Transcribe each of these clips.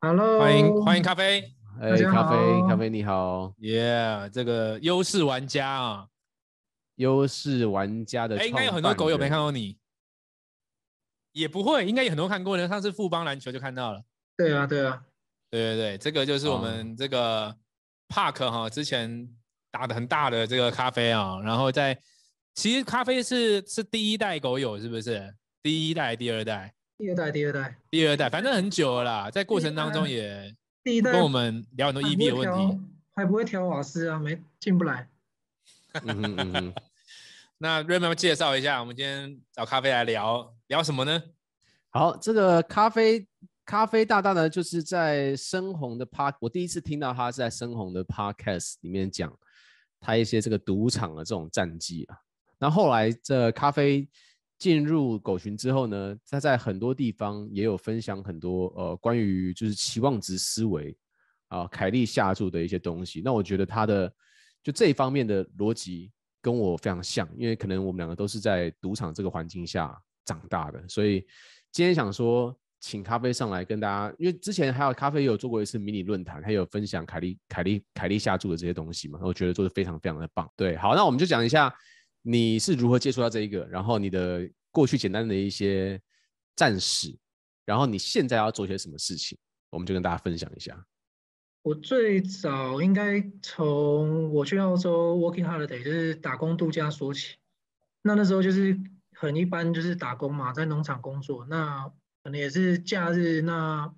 Hello，欢迎欢迎咖啡，哎、欸，咖啡咖啡你好，耶，yeah, 这个优势玩家啊，优势玩家的，哎、欸，应该有很多狗友没看过你，也不会，应该有很多看过的，上次富邦篮球就看到了，对啊对啊，对对对，这个就是我们这个 Park 哈，之前打的很大的这个咖啡啊，然后在其实咖啡是是第一代狗友是不是？第一代第二代？第二代，第二代，第二代，反正很久了啦，在过程当中也跟我们聊很多 EB 的问题，还不会调瓦斯啊，没进不来。嗯嗯 那 Raymond 介绍一下，我们今天找咖啡来聊聊什么呢？好，这个咖啡咖啡大大呢，就是在深红的 Park，我第一次听到他是在深红的 Podcast 里面讲他一些这个赌场的这种战绩啊。那后来这咖啡。进入狗群之后呢，他在很多地方也有分享很多呃关于就是期望值思维啊，凯利下注的一些东西。那我觉得他的就这一方面的逻辑跟我非常像，因为可能我们两个都是在赌场这个环境下长大的，所以今天想说请咖啡上来跟大家，因为之前还有咖啡也有做过一次迷你论坛，他有分享凯利凯利凯利下注的这些东西嘛，我觉得做得非常非常的棒。对，好，那我们就讲一下。你是如何接触到这一个？然后你的过去简单的一些战史，然后你现在要做些什么事情，我们就跟大家分享一下。我最早应该从我去澳洲 working holiday，就是打工度假说起。那那时候就是很一般，就是打工嘛，在农场工作。那可能也是假日，那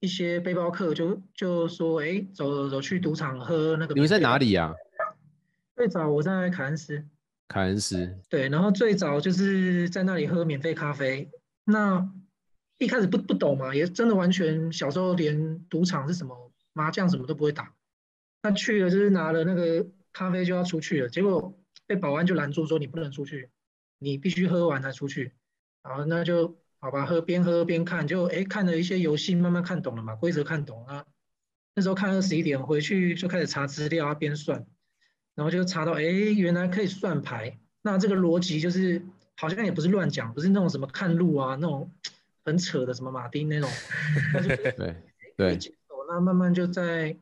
一些背包客就就说：“哎，走走走，去赌场喝那个。”你们在哪里呀？最早我在凯恩斯。凯恩斯对，然后最早就是在那里喝免费咖啡。那一开始不不懂嘛，也真的完全小时候连赌场是什么、麻将什么都不会打。那去了就是拿了那个咖啡就要出去了，结果被保安就拦住说，你不能出去，你必须喝完才出去。然后那就好吧，喝边喝边看，就哎看了一些游戏，慢慢看懂了嘛，规则看懂了。那时候看二十一点回去就开始查资料啊，边算。然后就查到，哎，原来可以算牌。那这个逻辑就是，好像也不是乱讲，不是那种什么看路啊，那种很扯的什么马丁那种。对对。那慢慢就在，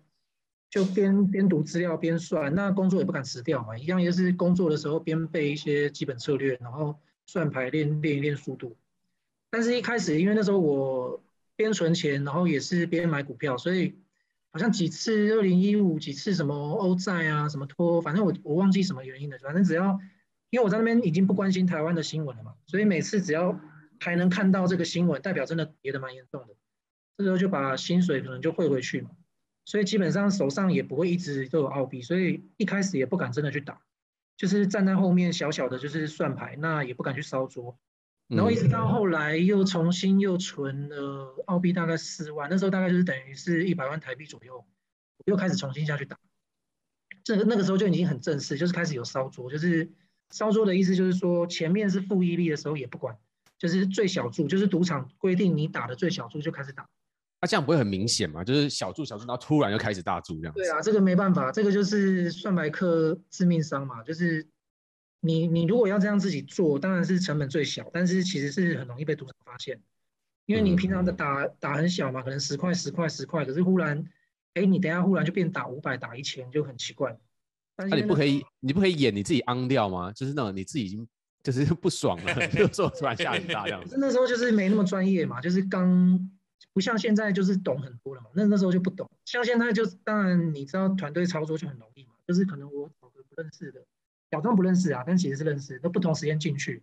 就边边读资料边算。那工作也不敢辞掉嘛，一样也是工作的时候边背一些基本策略，然后算牌练练一练速度。但是一开始，因为那时候我边存钱，然后也是边买股票，所以。好像几次二零一五几次什么欧债啊什么拖，反正我我忘记什么原因了。反正只要，因为我在那边已经不关心台湾的新闻了嘛，所以每次只要还能看到这个新闻，代表真的跌得蛮严重的。这时候就把薪水可能就汇回去嘛，所以基本上手上也不会一直都有澳币，所以一开始也不敢真的去打，就是站在后面小小的就是算牌，那也不敢去烧桌。然后一直到后来又重新又存了澳币大概四万，那时候大概就是等于是一百万台币左右，又开始重新下去打。这个那个时候就已经很正式，就是开始有烧桌，就是烧桌的意思就是说前面是负一币的时候也不管，就是最小注，就是赌场规定你打的最小注就开始打。那、啊、这样不会很明显吗？就是小注小注，然后突然又开始大注这样。对啊，这个没办法，这个就是算牌客致命伤嘛，就是。你你如果要这样自己做，当然是成本最小，但是其实是很容易被赌场发现，因为你平常的打打很小嘛，可能十块十块十块，可是忽然，哎，你等下忽然就变打五百打一千，就很奇怪。那、啊、你不可以你不可以演你自己昂掉吗？就是那种你自己已经就是 不爽了，就说突然下很大这样子。那时候就是没那么专业嘛，就是刚不像现在就是懂很多了嘛，那那时候就不懂。像现在就当然你知道团队操作就很容易嘛，就是可能我找个不认识的。假装不认识啊，但其实是认识。那不同时间进去，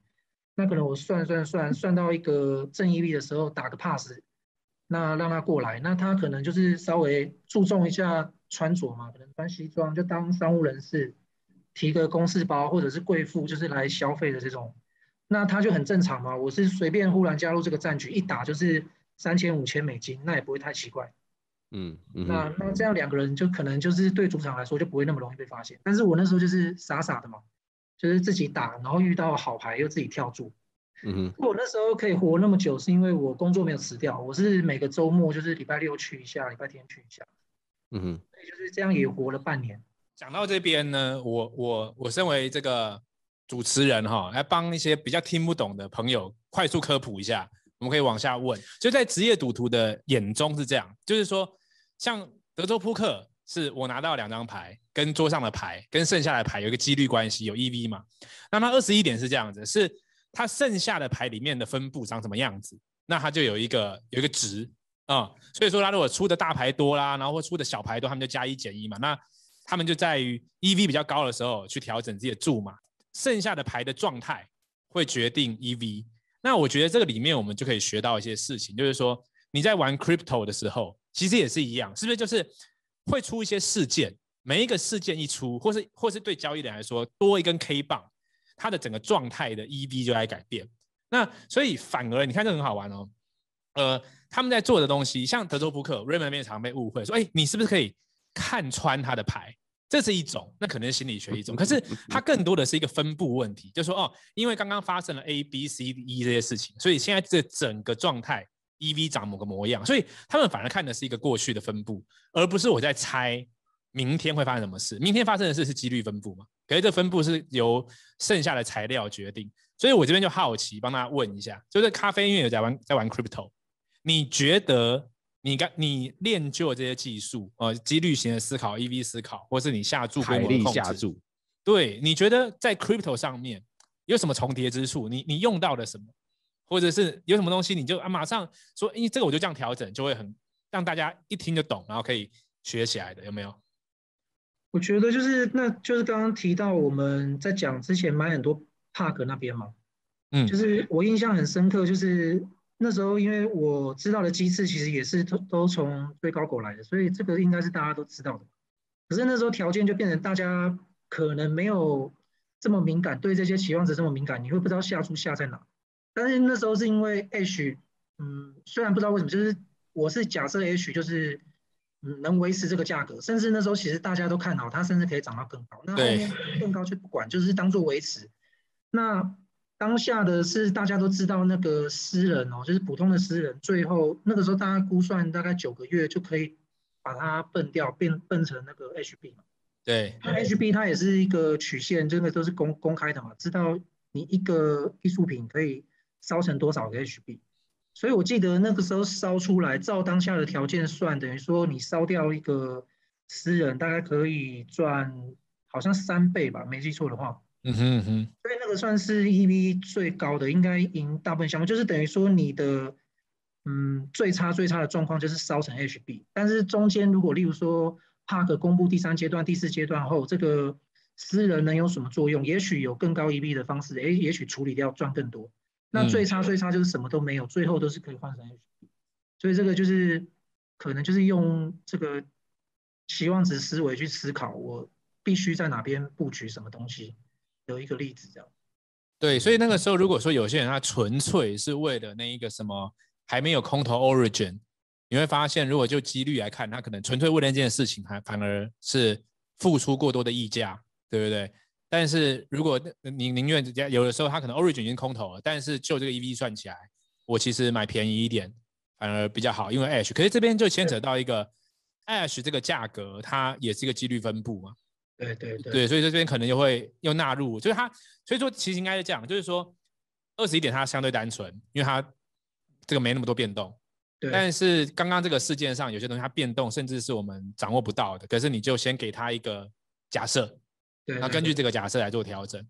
那可能我算算算算到一个正义币的时候打个 pass，那让他过来，那他可能就是稍微注重一下穿着嘛，可能穿西装就当商务人士，提个公事包或者是贵妇就是来消费的这种，那他就很正常嘛。我是随便忽然加入这个战局，一打就是三千五千美金，那也不会太奇怪。嗯，嗯，那那这样两个人就可能就是对主场来说就不会那么容易被发现。但是我那时候就是傻傻的嘛，就是自己打，然后遇到好牌又自己跳注。嗯哼，我那时候可以活那么久，是因为我工作没有辞掉，我是每个周末就是礼拜六去一下，礼拜天去一下。嗯哼，所以就是这样也活了半年。讲到这边呢，我我我身为这个主持人哈，来帮一些比较听不懂的朋友快速科普一下。我们可以往下问。就在职业赌徒的眼中是这样，就是说，像德州扑克，是我拿到两张牌，跟桌上的牌，跟剩下的牌有一个几率关系，有 EV 嘛？那它二十一点是这样子，是它剩下的牌里面的分布长什么样子？那它就有一个有一个值啊、所以说它如果出的大牌多啦，然后或出的小牌多，他们就加一减一嘛。那他们就在于 EV 比较高的时候去调整自己的注码，剩下的牌的状态会决定 EV。那我觉得这个里面我们就可以学到一些事情，就是说你在玩 Crypto 的时候，其实也是一样，是不是？就是会出一些事件，每一个事件一出，或是或是对交易人来说多一根 K 棒，它的整个状态的 EV 就来改变。那所以反而你看这很好玩哦，呃，他们在做的东西，像德州扑克，Raymond 那边常被误会说，哎，你是不是可以看穿他的牌？这是一种，那可能是心理学一种，可是它更多的是一个分布问题，就是说哦，因为刚刚发生了 A、B、C、D、E 这些事情，所以现在这整个状态 EV 长某个模样，所以他们反而看的是一个过去的分布，而不是我在猜明天会发生什么事。明天发生的事是几率分布嘛？可是这分布是由剩下的材料决定，所以我这边就好奇，帮大家问一下，就是咖啡因为有在玩在玩 Crypto，你觉得？你刚你练就这些技术，呃，几率型的思考，EV 思考，或是你下注规模的控制，下注，对，你觉得在 crypto 上面有什么重叠之处？你你用到了什么，或者是有什么东西，你就啊马上说，因为，这个我就这样调整，就会很让大家一听就懂，然后可以学起来的，有没有？我觉得就是，那就是刚刚提到我们在讲之前买很多 Park 那边嘛，嗯，就是我印象很深刻，就是。那时候，因为我知道的机制其实也是都都从追高狗来的，所以这个应该是大家都知道的。可是那时候条件就变成大家可能没有这么敏感，对这些期望值这么敏感，你会不知道下注下在哪。但是那时候是因为 H，嗯，虽然不知道为什么，就是我是假设 H 就是嗯能维持这个价格，甚至那时候其实大家都看好它，甚至可以涨到更高。那后面更高就不管，就是当做维持。那。当下的是大家都知道那个私人哦，就是普通的私人，最后那个时候大家估算大概九个月就可以把它笨掉，变笨成那个 HB 嘛。对，那 HB 它也是一个曲线，这个都是公公开的嘛，知道你一个艺术品可以烧成多少个 HB。所以我记得那个时候烧出来，照当下的条件算，等于说你烧掉一个私人，大概可以赚好像三倍吧，没记错的话。嗯哼嗯哼，所以那个算是 EV 最高的，应该赢大部分项目，就是等于说你的嗯最差最差的状况就是烧成 HB，但是中间如果例如说 Park 公布第三阶段、第四阶段后，这个私人能有什么作用？也许有更高 EV 的方式，哎，也许处理掉赚更多。那最差最差就是什么都没有，最后都是可以换成 HB，所以这个就是可能就是用这个期望值思维去思考，我必须在哪边布局什么东西。有一个例子，这样，对，所以那个时候，如果说有些人他纯粹是为了那一个什么还没有空头 origin，你会发现，如果就几率来看，他可能纯粹为了那件事情，还反而是付出过多的溢价，对不对？但是如果你宁愿有的时候他可能 origin 已经空头了，但是就这个 EV 算起来，我其实买便宜一点反而比较好，因为 Ash，可是这边就牵扯到一个 Ash 这个价格，它也是一个几率分布嘛。对对对，对，所以这边可能就会又纳入，就是它，所以说其实应该是这样，就是说二十一点它相对单纯，因为它这个没那么多变动。对。但是刚刚这个事件上有些东西它变动，甚至是我们掌握不到的，可是你就先给它一个假设，对，那根据这个假设来做调整。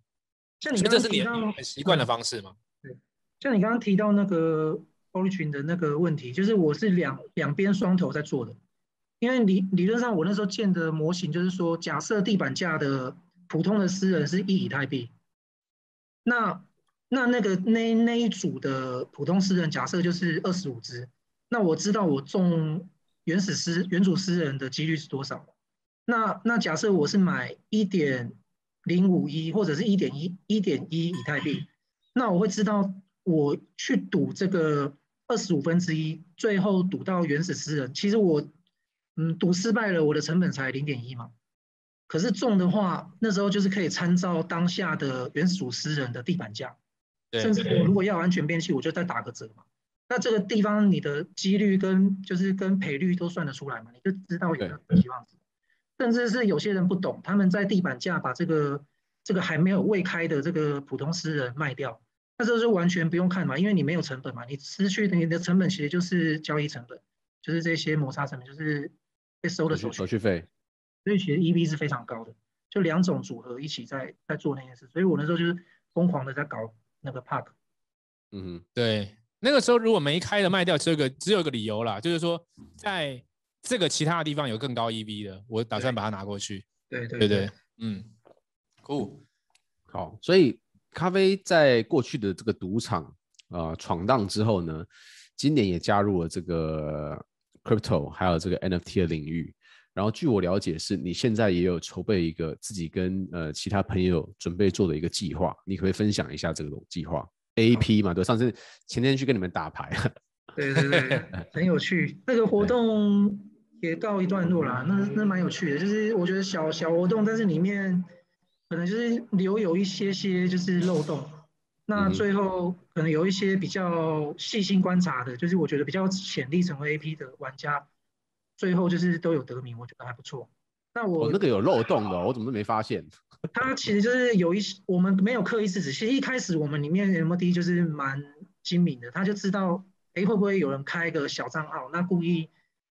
像你刚刚提到，这是你很习惯的方式吗？对。像你刚刚提到那个 origin 的那个问题，就是我是两两边双头在做的。因为理理论上，我那时候建的模型就是说，假设地板价的普通的私人是一以太币，那那那个那那一组的普通私人假设就是二十五只，那我知道我中原始私原主私人的几率是多少？那那假设我是买一点零五一或者是一点一一点一以太币，那我会知道我去赌这个二十五分之一，最后赌到原始私人，其实我。嗯，赌失败了，我的成本才零点一嘛。可是中的话，那时候就是可以参照当下的原始私人的地板价，甚至我如果要安全边际，我就再打个折嘛。那这个地方你的几率跟就是跟赔率都算得出来嘛，你就知道有没有希望值。甚至是有些人不懂，他们在地板价把这个这个还没有未开的这个普通私人卖掉，那这是完全不用看嘛，因为你没有成本嘛，你失去你的成本其实就是交易成本，就是这些摩擦成本，就是被收的手续手续费。所以其实 EV 是非常高的，就两种组合一起在在做那件事，所以我那时候就是疯狂的在搞那个 Park。嗯，对，那个时候如果没开的卖掉，只有个只有一个理由啦，就是说在这个其他的地方有更高 EV 的，我打算把它拿过去。对对对对，嗯，Cool，好，所以咖啡在过去的这个赌场呃闯荡之后呢，今年也加入了这个 Crypto 还有这个 NFT 的领域。然后据我了解，是你现在也有筹备一个自己跟呃其他朋友准备做的一个计划，你可不可以分享一下这个计划？AAP 嘛，对，上次前天去跟你们打牌，对对对，很有趣。那个活动也告一段落啦，那那蛮有趣的，就是我觉得小小活动，但是里面可能就是留有一些些就是漏洞。那最后可能有一些比较细心观察的，就是我觉得比较潜力成为 AP 的玩家。最后就是都有得名，我觉得还不错。那我、哦、那个有漏洞的，我怎么都没发现？它其实就是有一些我们没有刻意制止。其实一开始我们里面 MD 就是蛮精明的，他就知道哎会不会有人开一个小账号，那故意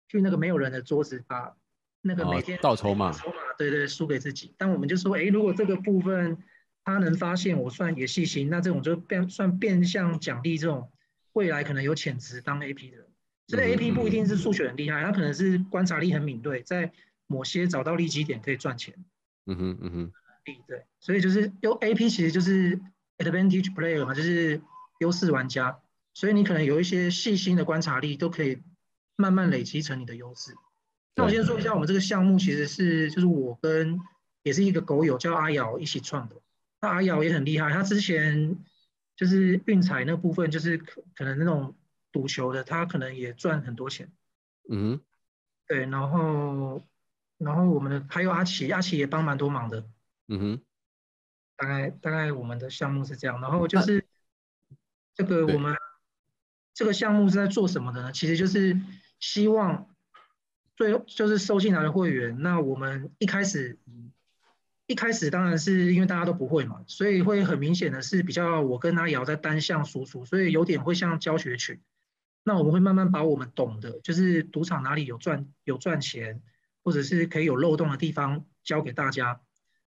去那个没有人的桌子把那个每天倒筹码，筹码对对输给自己。但我们就说哎，如果这个部分他能发现，我算也细心，那这种就变算变相奖励这种未来可能有潜质当 AP 的。这个 AP 不一定是数学很厉害，他可能是观察力很敏锐，在某些找到利基点可以赚钱。嗯哼嗯哼，对，所以就是用 AP 其实就是 advantage player 嘛，就是优势玩家。所以你可能有一些细心的观察力，都可以慢慢累积成你的优势。那我先说一下，我们这个项目其实是就是我跟也是一个狗友叫阿瑶一起创的。那阿瑶也很厉害，他之前就是运彩那部分，就是可可能那种。赌球的他可能也赚很多钱，嗯，对，然后然后我们的还有阿奇，阿奇也帮蛮多忙的，嗯哼，大概大概我们的项目是这样，然后就是这个我们这个项目是在做什么的呢？其实就是希望最就是收进来的会员，那我们一开始。一开始当然是因为大家都不会嘛，所以会很明显的是比较我跟阿瑶在单向输出，所以有点会像教学群。那我们会慢慢把我们懂的，就是赌场哪里有赚有赚钱，或者是可以有漏洞的地方教给大家。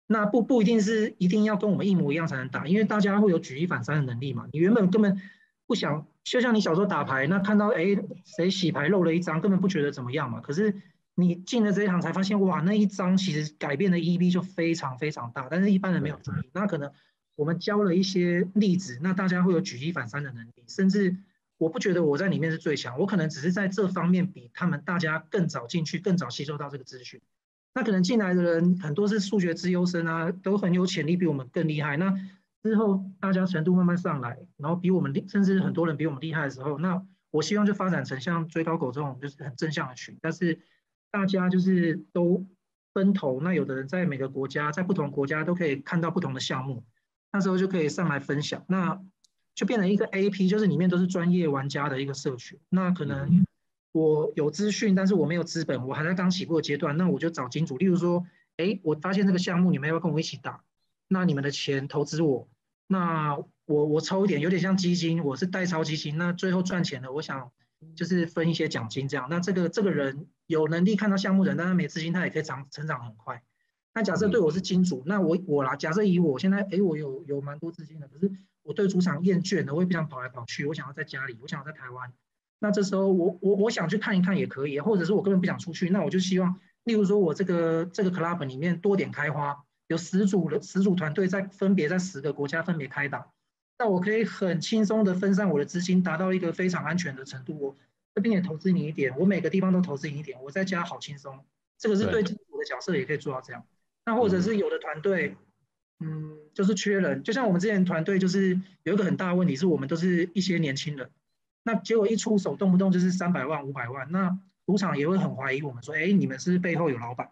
那不不一定是一定要跟我们一模一样才能打，因为大家会有举一反三的能力嘛。你原本根本不想，就像你小时候打牌，那看到哎谁洗牌漏了一张，根本不觉得怎么样嘛。可是你进了这一行才发现，哇，那一张其实改变的 EV 就非常非常大，但是一般人没有注意。那可能我们教了一些例子，那大家会有举一反三的能力，甚至我不觉得我在里面是最强，我可能只是在这方面比他们大家更早进去，更早吸收到这个资讯。那可能进来的人很多是数学资优生啊，都很有潜力，比我们更厉害。那之后大家程度慢慢上来，然后比我们厉，甚至很多人比我们厉害的时候，那我希望就发展成像追高狗这种就是很正向的群，但是。大家就是都分头，那有的人在每个国家，在不同国家都可以看到不同的项目，那时候就可以上来分享，那就变成一个 AP，就是里面都是专业玩家的一个社群。那可能我有资讯，但是我没有资本，我还在刚起步的阶段，那我就找金主，例如说，哎，我发现这个项目，你们要不要跟我一起打？那你们的钱投资我，那我我抽一点，有点像基金，我是代抄基金，那最后赚钱的，我想。就是分一些奖金这样，那这个这个人有能力看到项目人，但他没资金，他也可以长成长很快。那假设对我是金主，那我我啦，假设以我现在，哎，我有有蛮多资金的，可是我对主场厌倦了，我也不想跑来跑去，我想要在家里，我想要在台湾。那这时候我我我想去看一看也可以，或者是我根本不想出去，那我就希望，例如说我这个这个 club 里面多点开花，有十组的十组团队在分别在十个国家分别开打。那我可以很轻松的分散我的资金，达到一个非常安全的程度。我这边也投资你一点，我每个地方都投资你一点，我在家好轻松。这个是对我的角色也可以做到这样。那或者是有的团队，嗯，就是缺人，就像我们之前团队就是有一个很大的问题，是我们都是一些年轻人。那结果一出手，动不动就是三百万、五百万，那赌场也会很怀疑我们，说，哎，你们是背后有老板。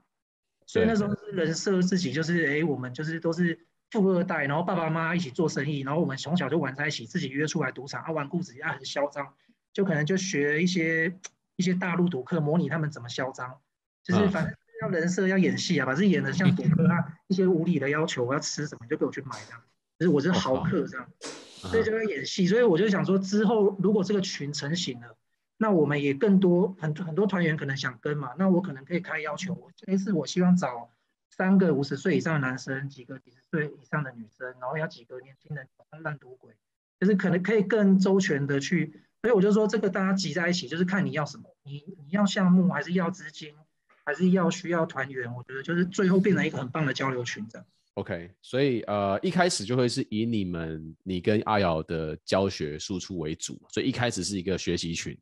所以那时候是人设自己就是，哎，我们就是都是。富二代，然后爸爸妈妈一起做生意，然后我们从小就玩在一起，自己约出来赌场，啊，纨绔子也很嚣张，就可能就学一些一些大陆赌客，模拟他们怎么嚣张，就是反正要人设要演戏啊，把自己演的像赌客啊，一些无理的要求，我要吃什么就给我去买这样，就是我是豪客这样，所以就要演戏。所以我就想说，之后如果这个群成型了，那我们也更多很很多团员可能想跟嘛，那我可能可以开要求，这一次我希望找三个五十岁以上的男生，几个几十岁以上的女生，然后要几个年轻人烂赌鬼，就是可能可以更周全的去。所以我就说，这个大家挤在一起，就是看你要什么，你你要项目还是要资金，还是要需要团员？我觉得就是最后变成一个很棒的交流群这样。OK，所以呃一开始就会是以你们你跟阿瑶的教学输出为主，所以一开始是一个学习群。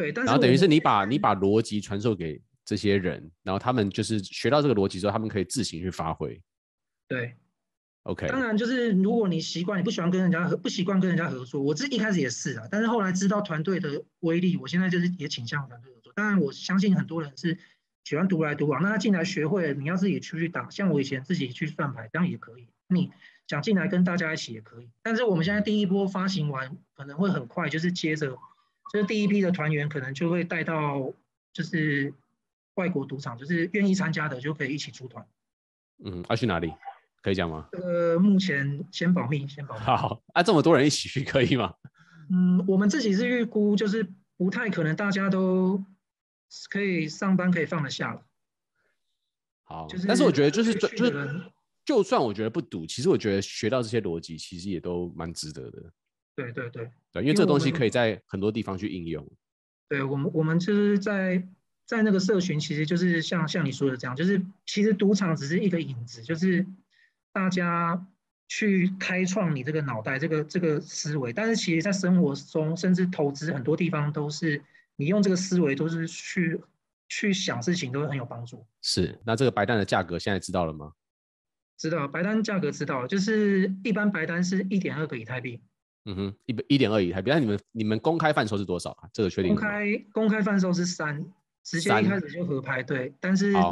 对，但是然后等于是你把你把逻辑传授给这些人，然后他们就是学到这个逻辑之后，他们可以自行去发挥。对。OK，当然就是如果你习惯，你不喜欢跟人家合，不习惯跟人家合作，我这一开始也是啊，但是后来知道团队的威力，我现在就是也倾向团队合作。当然我相信很多人是喜欢独来独往，那他进来学会了，你要自己出去打，像我以前自己去算牌，这样也可以。你想进来跟大家一起也可以，但是我们现在第一波发行完，可能会很快，就是接着就是第一批的团员可能就会带到就是外国赌场，就是愿意参加的就可以一起出团。嗯，要去哪里？可以讲吗？呃，目前先保密，先保密。好，啊，这么多人一起去可以吗？嗯，我们自己是预估，就是不太可能大家都可以上班可以放得下了。好，就是，但是我觉得就是就是，就算我觉得不赌，其实我觉得学到这些逻辑，其实也都蛮值得的。对对对，对，因为这个东西可以在很多地方去应用。对我们，我们就是在在那个社群，其实就是像像你说的这样，就是其实赌场只是一个影子，就是。大家去开创你这个脑袋，这个这个思维，但是其实，在生活中，甚至投资很多地方，都是你用这个思维，都是去去想事情，都会很有帮助。是，那这个白蛋的价格现在知道了吗？知道，白单价格知道，就是一般白单是一点二个以太币。嗯哼，一一点二以太币。那你们你们公开贩售是多少啊？这个确定？公开公开贩售是三，直接一开始就合拍，对，但是到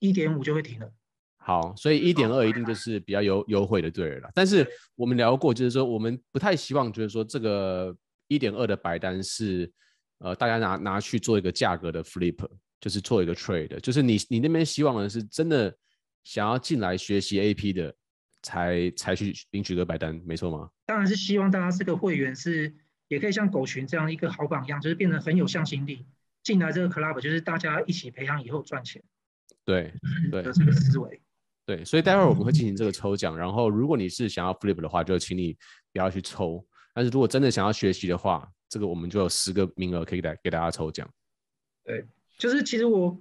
一点五就会停了。好，所以一点二一定就是比较优优惠的对了。但是我们聊过，就是说我们不太希望，就是说这个一点二的白单是呃大家拿拿去做一个价格的 flip，就是做一个 trade，就是你你那边希望的是真的想要进来学习 AP 的才才去领取个白单，没错吗？当然是希望大家这个会员是也可以像狗群这样一个好榜样，就是变得很有向心力，进来这个 club 就是大家一起培养以后赚钱。对对，这个思维。对，所以待会儿我们会进行这个抽奖，然后如果你是想要 flip 的话，就请你不要去抽。但是如果真的想要学习的话，这个我们就有十个名额可以给给大家抽奖。对，就是其实我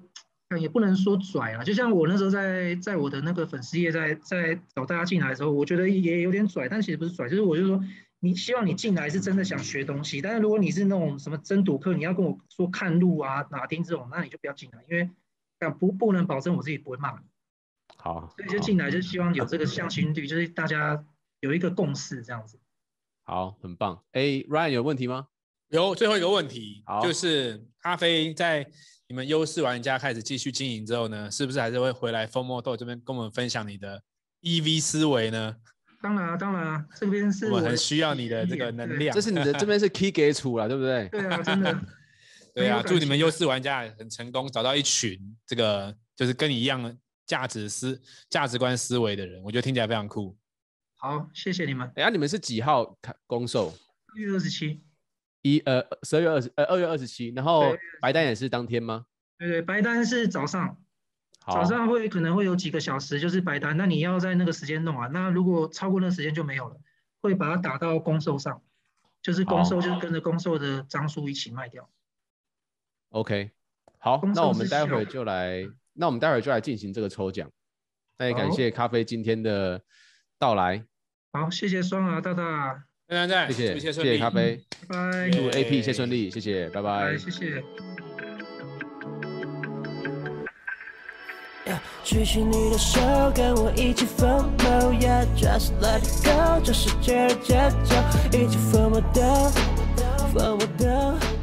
也不能说拽啊，就像我那时候在在我的那个粉丝页在在找大家进来的时候，我觉得也有点拽，但其实不是拽，就是我就说你希望你进来是真的想学东西，但是如果你是那种什么真赌客，你要跟我说看路啊、哪听这种，那你就不要进来，因为不不能保证我自己不会骂你。好，所以就进来就希望有这个向心力，就是大家有一个共识这样子。好，很棒。哎，Ryan 有问题吗？有，最后一个问题，就是咖啡在你们优势玩家开始继续经营之后呢，是不是还是会回来 FOMO 这边跟我们分享你的 EV 思维呢？当然啊，当然啊，这边是我们很需要你的这个能量。这是你的这边是 key 给出了，对不对？对啊，真的。对啊，祝你们优势玩家很成功，找到一群这个就是跟你一样的。价值思价值观思维的人，我觉得听起来非常酷。好，谢谢你们。哎呀，你们是几号开公售？二月二十七。一呃，十二月二十呃，二月二十七。然后白单也是当天吗？对对，白单是早上。早上会可能会有几个小时，就是白单。那你要在那个时间弄啊。那如果超过那个时间就没有了，会把它打到公售上，就是公售就是跟着公售的张数一起卖掉。OK，好，那我们待会儿就来。那我们待会儿就来进行这个抽奖。那也感谢咖啡今天的到来。好，谢谢双儿大大，在在，谢谢谢谢咖啡，拜拜。祝 AP 一切顺利，谢谢，拜拜。谢谢。举起你的手，跟我一起 FOMO，yeah，just let it go，这世界的节奏，一起 FOMO 的，FOMO 的。